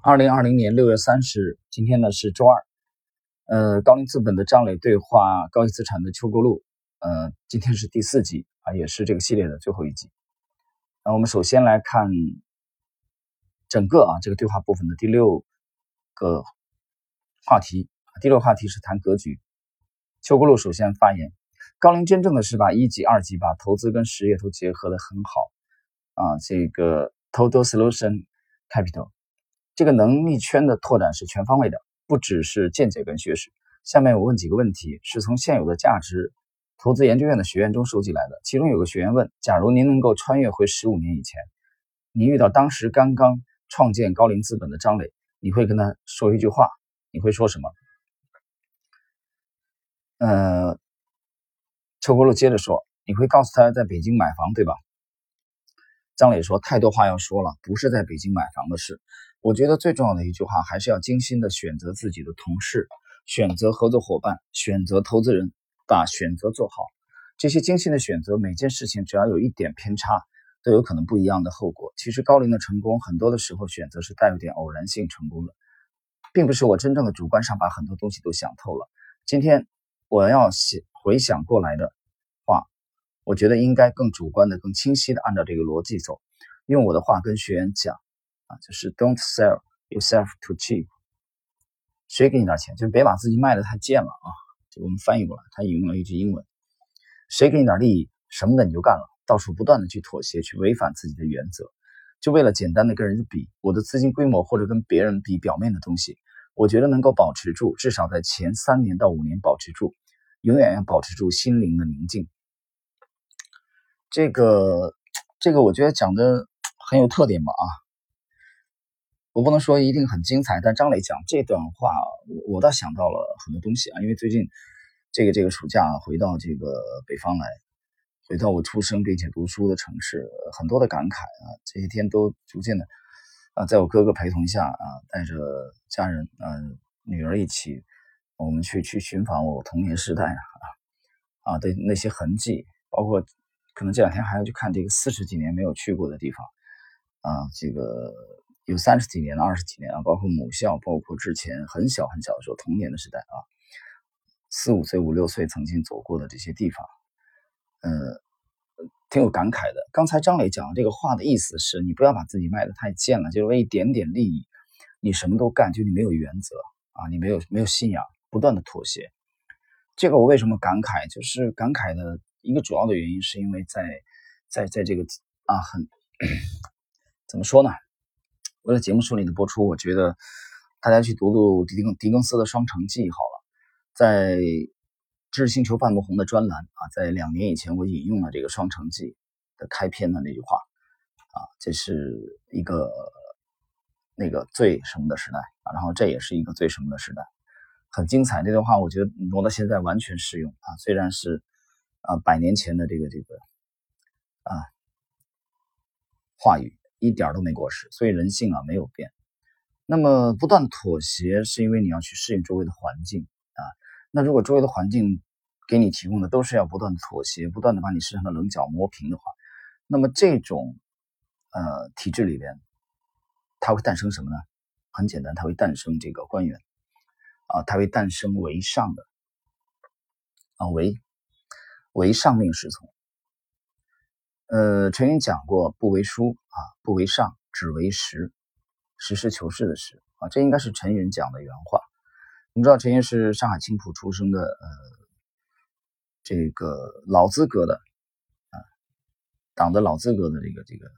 二零二零年六月三十日，今天呢是周二。呃，高瓴资本的张磊对话高毅资产的邱国禄，呃，今天是第四集啊，也是这个系列的最后一集。那我们首先来看整个啊这个对话部分的第六个话题。第六个话题是谈格局。邱国禄首先发言，高瓴真正的是把一级、二级把投资跟实业都结合的很好啊，这个 Total Solution Capital。这个能力圈的拓展是全方位的，不只是见解跟学识。下面我问几个问题，是从现有的价值投资研究院的学员中收集来的。其中有个学员问：假如您能够穿越回十五年以前，你遇到当时刚刚创建高瓴资本的张磊，你会跟他说一句话？你会说什么？呃，邱国禄接着说：“你会告诉他在北京买房，对吧？”张磊说：“太多话要说了，不是在北京买房的事。我觉得最重要的一句话，还是要精心的选择自己的同事，选择合作伙伴，选择投资人，把选择做好。这些精心的选择，每件事情只要有一点偏差，都有可能不一样的后果。其实高龄的成功，很多的时候选择是带有点偶然性成功的，并不是我真正的主观上把很多东西都想透了。今天我要想回想过来的话。”我觉得应该更主观的、更清晰的按照这个逻辑走。用我的话跟学员讲啊，就是 "Don't sell yourself too cheap"。谁给你点钱，就是别把自己卖的太贱了啊！就我们翻译过来，他引用了一句英文：谁给你点利益，什么的你就干了，到处不断的去妥协，去违反自己的原则，就为了简单的跟人家比我的资金规模，或者跟别人比表面的东西。我觉得能够保持住，至少在前三年到五年保持住，永远要保持住心灵的宁静。这个，这个我觉得讲的很有特点吧啊！我不能说一定很精彩，但张磊讲这段话，我我倒想到了很多东西啊。因为最近这个这个暑假回到这个北方来，回到我出生并且读书的城市，很多的感慨啊。这些天都逐渐的啊，在我哥哥陪同下啊，带着家人嗯女儿一起，我们去去寻访我童年时代啊啊的那些痕迹，包括。可能这两天还要去看这个四十几年没有去过的地方，啊，这个有三十几年了，二十几年啊，包括母校，包括之前很小很小的时候童年的时代啊，四五岁、五六岁曾经走过的这些地方，呃，挺有感慨的。刚才张磊讲的这个话的意思是，你不要把自己卖的太贱了，就是为一点点利益，你什么都干，就你没有原则啊，你没有没有信仰，不断的妥协。这个我为什么感慨？就是感慨的。一个主要的原因是因为在，在在这个啊，很 怎么说呢？为了节目顺利的播出，我觉得大家去读读狄更狄更斯的《双城记》好了。在《知识星球》半不红的专栏啊，在两年以前我引用了这个《双城记》的开篇的那句话啊，这是一个那个最什么的时代啊，然后这也是一个最什么的时代，很精彩。这段话我觉得挪到现在完全适用啊，虽然是。啊，百年前的这个这个啊话语一点都没过时，所以人性啊没有变。那么不断妥协，是因为你要去适应周围的环境啊。那如果周围的环境给你提供的都是要不断的妥协，不断的把你身上的棱角磨平的话，那么这种呃体制里边，它会诞生什么呢？很简单，它会诞生这个官员啊，它会诞生为上的啊为。为上命是从，呃，陈云讲过，不为书啊，不为上，只为实，实事求是的实啊，这应该是陈云讲的原话。我们知道陈云是上海青浦出生的，呃，这个老资格的啊，党的老资格的这个这个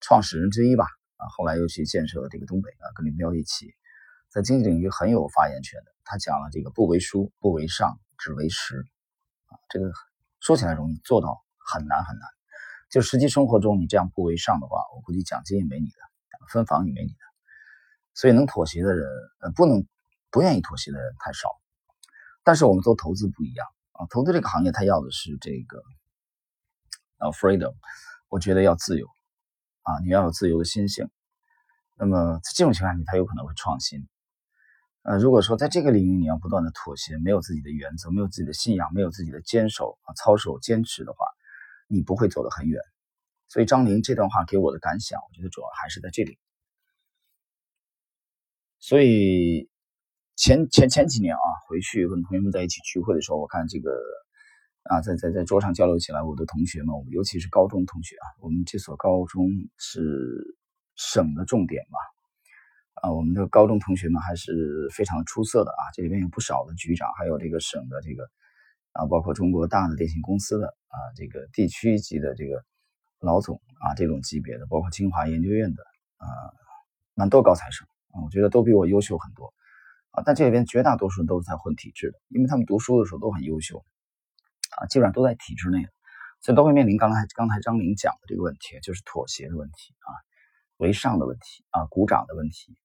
创始人之一吧啊，后来又去建设这个东北啊，跟林彪一起，在经济领域很有发言权的。他讲了这个不为书，不为上，只为实。啊这个说起来容易，做到很难很难。就实际生活中，你这样不为上的话，我估计奖金也没你的，分房也没你的。所以能妥协的人，呃，不能不愿意妥协的人太少。但是我们做投资不一样啊，投资这个行业，他要的是这个啊，freedom，我觉得要自由啊，你要有自由的心性。那么在这种情况下，他有可能会创新。呃，如果说在这个领域你要不断的妥协，没有自己的原则，没有自己的信仰，没有自己的坚守啊、操守、坚持的话，你不会走得很远。所以张宁这段话给我的感想，我觉得主要还是在这里。所以前前前几年啊，回去跟同学们在一起聚会的时候，我看这个啊，在在在桌上交流起来，我的同学们，尤其是高中同学啊，我们这所高中是省的重点嘛，啊，我们的高中同学们还是非常出色的啊，这里面有不少的局长，还有这个省的这个啊，包括中国大的电信公司的啊，这个地区级的这个老总啊，这种级别的，包括清华研究院的啊，蛮多高材生啊。我觉得都比我优秀很多啊，但这里边绝大多数人都是在混体制的，因为他们读书的时候都很优秀啊，基本上都在体制内的，所以都会面临刚才刚才张玲讲的这个问题，就是妥协的问题啊，为上的问题啊，鼓掌的问题。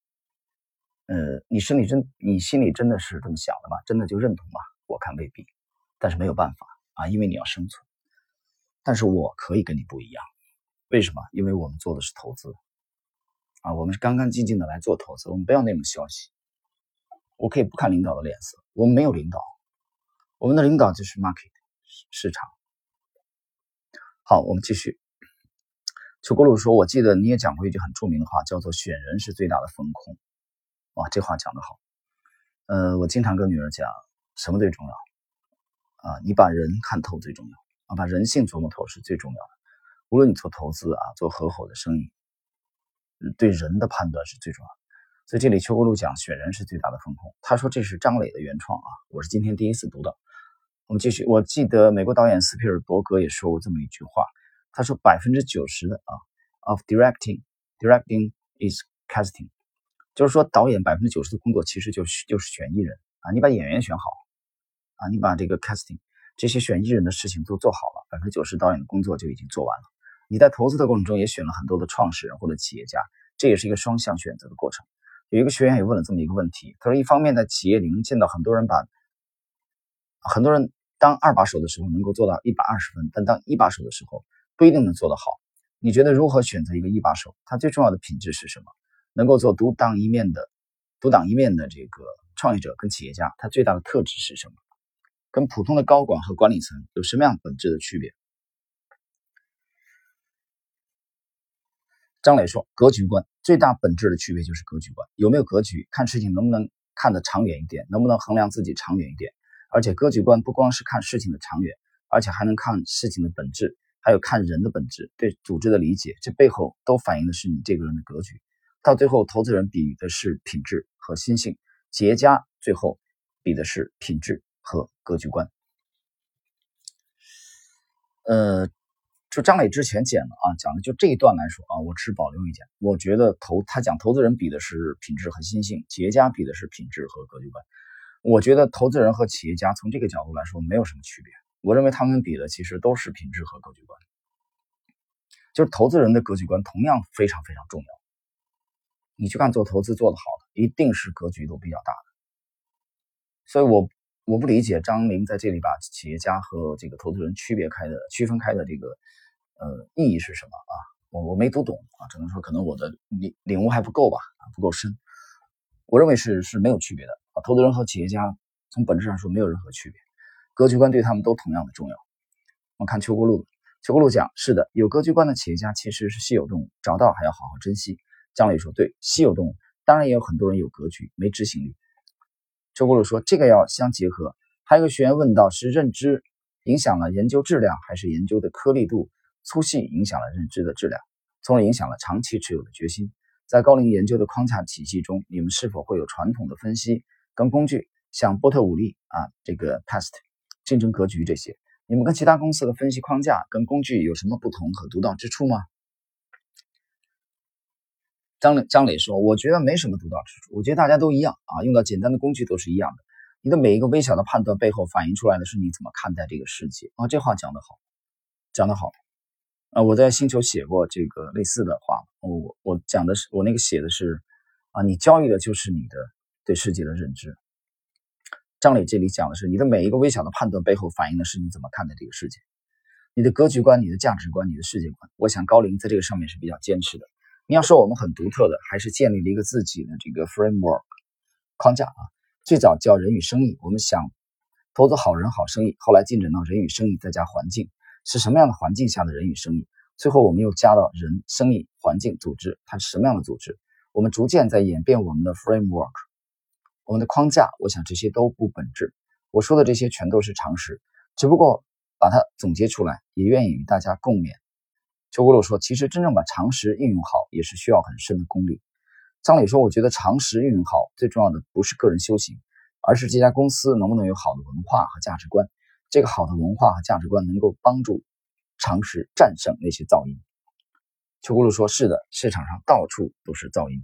呃，你心里真你心里真的是这么想的吗？真的就认同吗？我看未必，但是没有办法啊，因为你要生存。但是我可以跟你不一样，为什么？因为我们做的是投资。啊，我们是干干净净的来做投资，我们不要那种消息。我可以不看领导的脸色，我们没有领导，我们的领导就是 market 市场。好，我们继续。邱国禄说：“我记得你也讲过一句很著名的话，叫做‘选人是最大的风控’。哇，这话讲得好。呃，我经常跟女儿讲，什么最重要？啊，你把人看透最重要啊，把人性琢磨透是最重要的。无论你做投资啊，做合伙的生意。”对人的判断是最重要的，所以这里邱国禄讲选人是最大的风控。他说这是张磊的原创啊，我是今天第一次读到。我们继续，我记得美国导演斯皮尔伯格也说过这么一句话，他说百分之九十的啊，of directing directing is casting，就是说导演百分之九十的工作其实就是就是选艺人啊，你把演员选好啊，你把这个 casting 这些选艺人的事情都做好了，百分之九十导演的工作就已经做完了。你在投资的过程中也选了很多的创始人或者企业家，这也是一个双向选择的过程。有一个学员也问了这么一个问题，他说：一方面在企业里能见到很多人把很多人当二把手的时候能够做到一百二十分，但当一把手的时候不一定能做得好。你觉得如何选择一个一把手？他最重要的品质是什么？能够做独当一面的独当一面的这个创业者跟企业家，他最大的特质是什么？跟普通的高管和管理层有什么样本质的区别？张磊说：“格局观最大本质的区别就是格局观，有没有格局，看事情能不能看得长远一点，能不能衡量自己长远一点。而且格局观不光是看事情的长远，而且还能看事情的本质，还有看人的本质，对组织的理解，这背后都反映的是你这个人的格局。到最后，投资人比的是品质和心性，企业家最后比的是品质和格局观。呃。”就张磊之前讲的啊，讲的就这一段来说啊，我持保留意见。我觉得投他讲投资人比的是品质和心性，企业家比的是品质和格局观。我觉得投资人和企业家从这个角度来说没有什么区别。我认为他们比的其实都是品质和格局观。就是投资人的格局观同样非常非常重要。你去看做投资做得好的，一定是格局都比较大的。所以我我不理解张明在这里把企业家和这个投资人区别开的、区分开的这个。呃，意义是什么啊？我我没读懂啊，只能说可能我的领领悟还不够吧，不够深。我认为是是没有区别的啊。投资人和企业家从本质上说没有任何区别，格局观对他们都同样的重要。我们看邱国禄，邱国禄讲是的，有格局观的企业家其实是稀有动物，找到还要好好珍惜。姜磊说对，稀有动物当然也有很多人有格局，没执行力。邱国禄说这个要相结合。还有个学员问到是认知影响了研究质量，还是研究的颗粒度？粗细影响了认知的质量，从而影响了长期持有的决心。在高龄研究的框架体系中，你们是否会有传统的分析跟工具，像波特五力啊、这个 Past、竞争格局这些？你们跟其他公司的分析框架跟工具有什么不同和独到之处吗？张磊张磊说：“我觉得没什么独到之处，我觉得大家都一样啊，用到简单的工具都是一样的。你的每一个微小的判断背后反映出来的是你怎么看待这个世界啊。”这话讲得好，讲得好。啊，我在星球写过这个类似的话，我我讲的是我那个写的是，啊，你交易的就是你的对世界的认知。张磊这里讲的是，你的每一个微小的判断背后反映的是你怎么看待这个世界，你的格局观、你的价值观、你的世界观。我想高龄在这个上面是比较坚持的。你要说我们很独特的，还是建立了一个自己的这个 framework 框架啊。最早叫人与生意，我们想投资好人好生意，后来进展到人与生意再加环境。是什么样的环境下的人与生意？最后我们又加到人、生意、环境、组织，它是什么样的组织？我们逐渐在演变我们的 framework，我们的框架。我想这些都不本质。我说的这些全都是常识，只不过把它总结出来，也愿意与大家共勉。邱国禄说：“其实真正把常识运用好，也是需要很深的功力。”张磊说：“我觉得常识运用好，最重要的不是个人修行，而是这家公司能不能有好的文化和价值观。这个好的文化和价值观能够帮助常识战胜那些噪音。”邱国禄说：“是的，市场上到处都是噪音。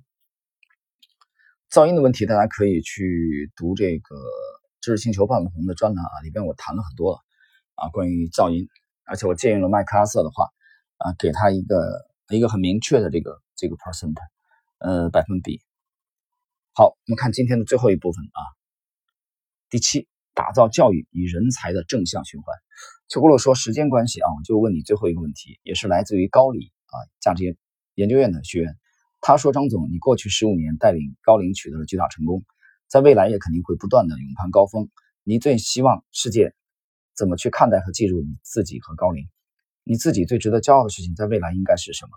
噪音的问题，大家可以去读这个知识星球半红的专栏啊，里边我谈了很多了啊，关于噪音，而且我借用了麦克阿瑟的话啊，给他一个一个很明确的这个这个 percent，呃，百分比。好，我们看今天的最后一部分啊，第七，打造教育与人才的正向循环。邱国洛说：时间关系啊，我就问你最后一个问题，也是来自于高丽。”啊，价值研究院的学员，他说：“张总，你过去十五年带领高龄取得了巨大成功，在未来也肯定会不断的勇攀高峰。你最希望世界怎么去看待和记住你自己和高龄？你自己最值得骄傲的事情在未来应该是什么？”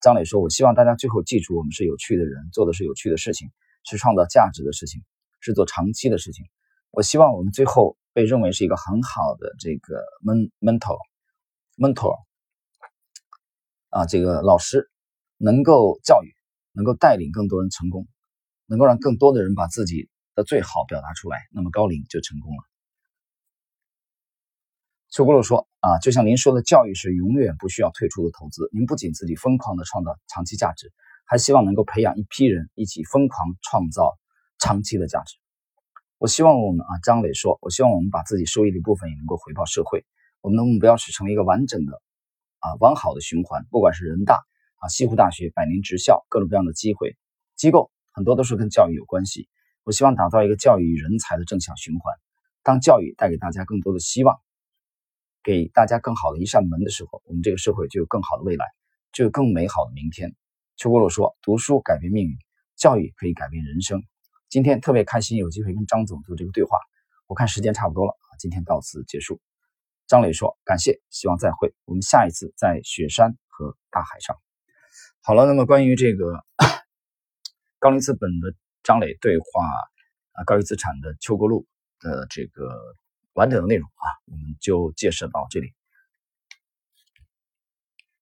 张磊说：“我希望大家最后记住我们是有趣的人，做的是有趣的事情，是创造价值的事情，是做长期的事情。我希望我们最后被认为是一个很好的这个 mentor mentor。”啊，这个老师能够教育，能够带领更多人成功，能够让更多的人把自己的最好表达出来，那么高龄就成功了。邱国禄说：“啊，就像您说的，教育是永远不需要退出的投资。您不仅自己疯狂的创造长期价值，还希望能够培养一批人一起疯狂创造长期的价值。我希望我们啊，张磊说，我希望我们把自己收益的一部分也能够回报社会。我们的目标是成为一个完整的。”啊，完好的循环，不管是人大啊、西湖大学、百年职校，各种各样的机会机构，很多都是跟教育有关系。我希望打造一个教育与人才的正向循环。当教育带给大家更多的希望，给大家更好的一扇门的时候，我们这个社会就有更好的未来，就有更美好的明天。邱国洛说：“读书改变命运，教育可以改变人生。”今天特别开心，有机会跟张总做这个对话。我看时间差不多了啊，今天到此结束。张磊说：“感谢，希望再会。我们下一次在雪山和大海上。”好了，那么关于这个高瓴资本的张磊对话啊，高瓴资产的邱国禄的这个完整的内容啊，我们就介绍到这里。